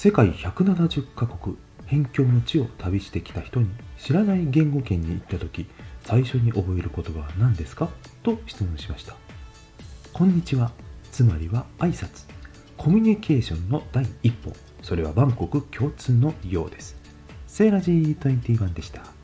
世界170カ国辺境の地を旅してきた人に知らない言語圏に行った時最初に覚える言葉は何ですか？と質問しました。こんにちは。つまりは挨拶。コミュニケーションの第一歩。それはバンコク共通のようです。セーラジー21でした。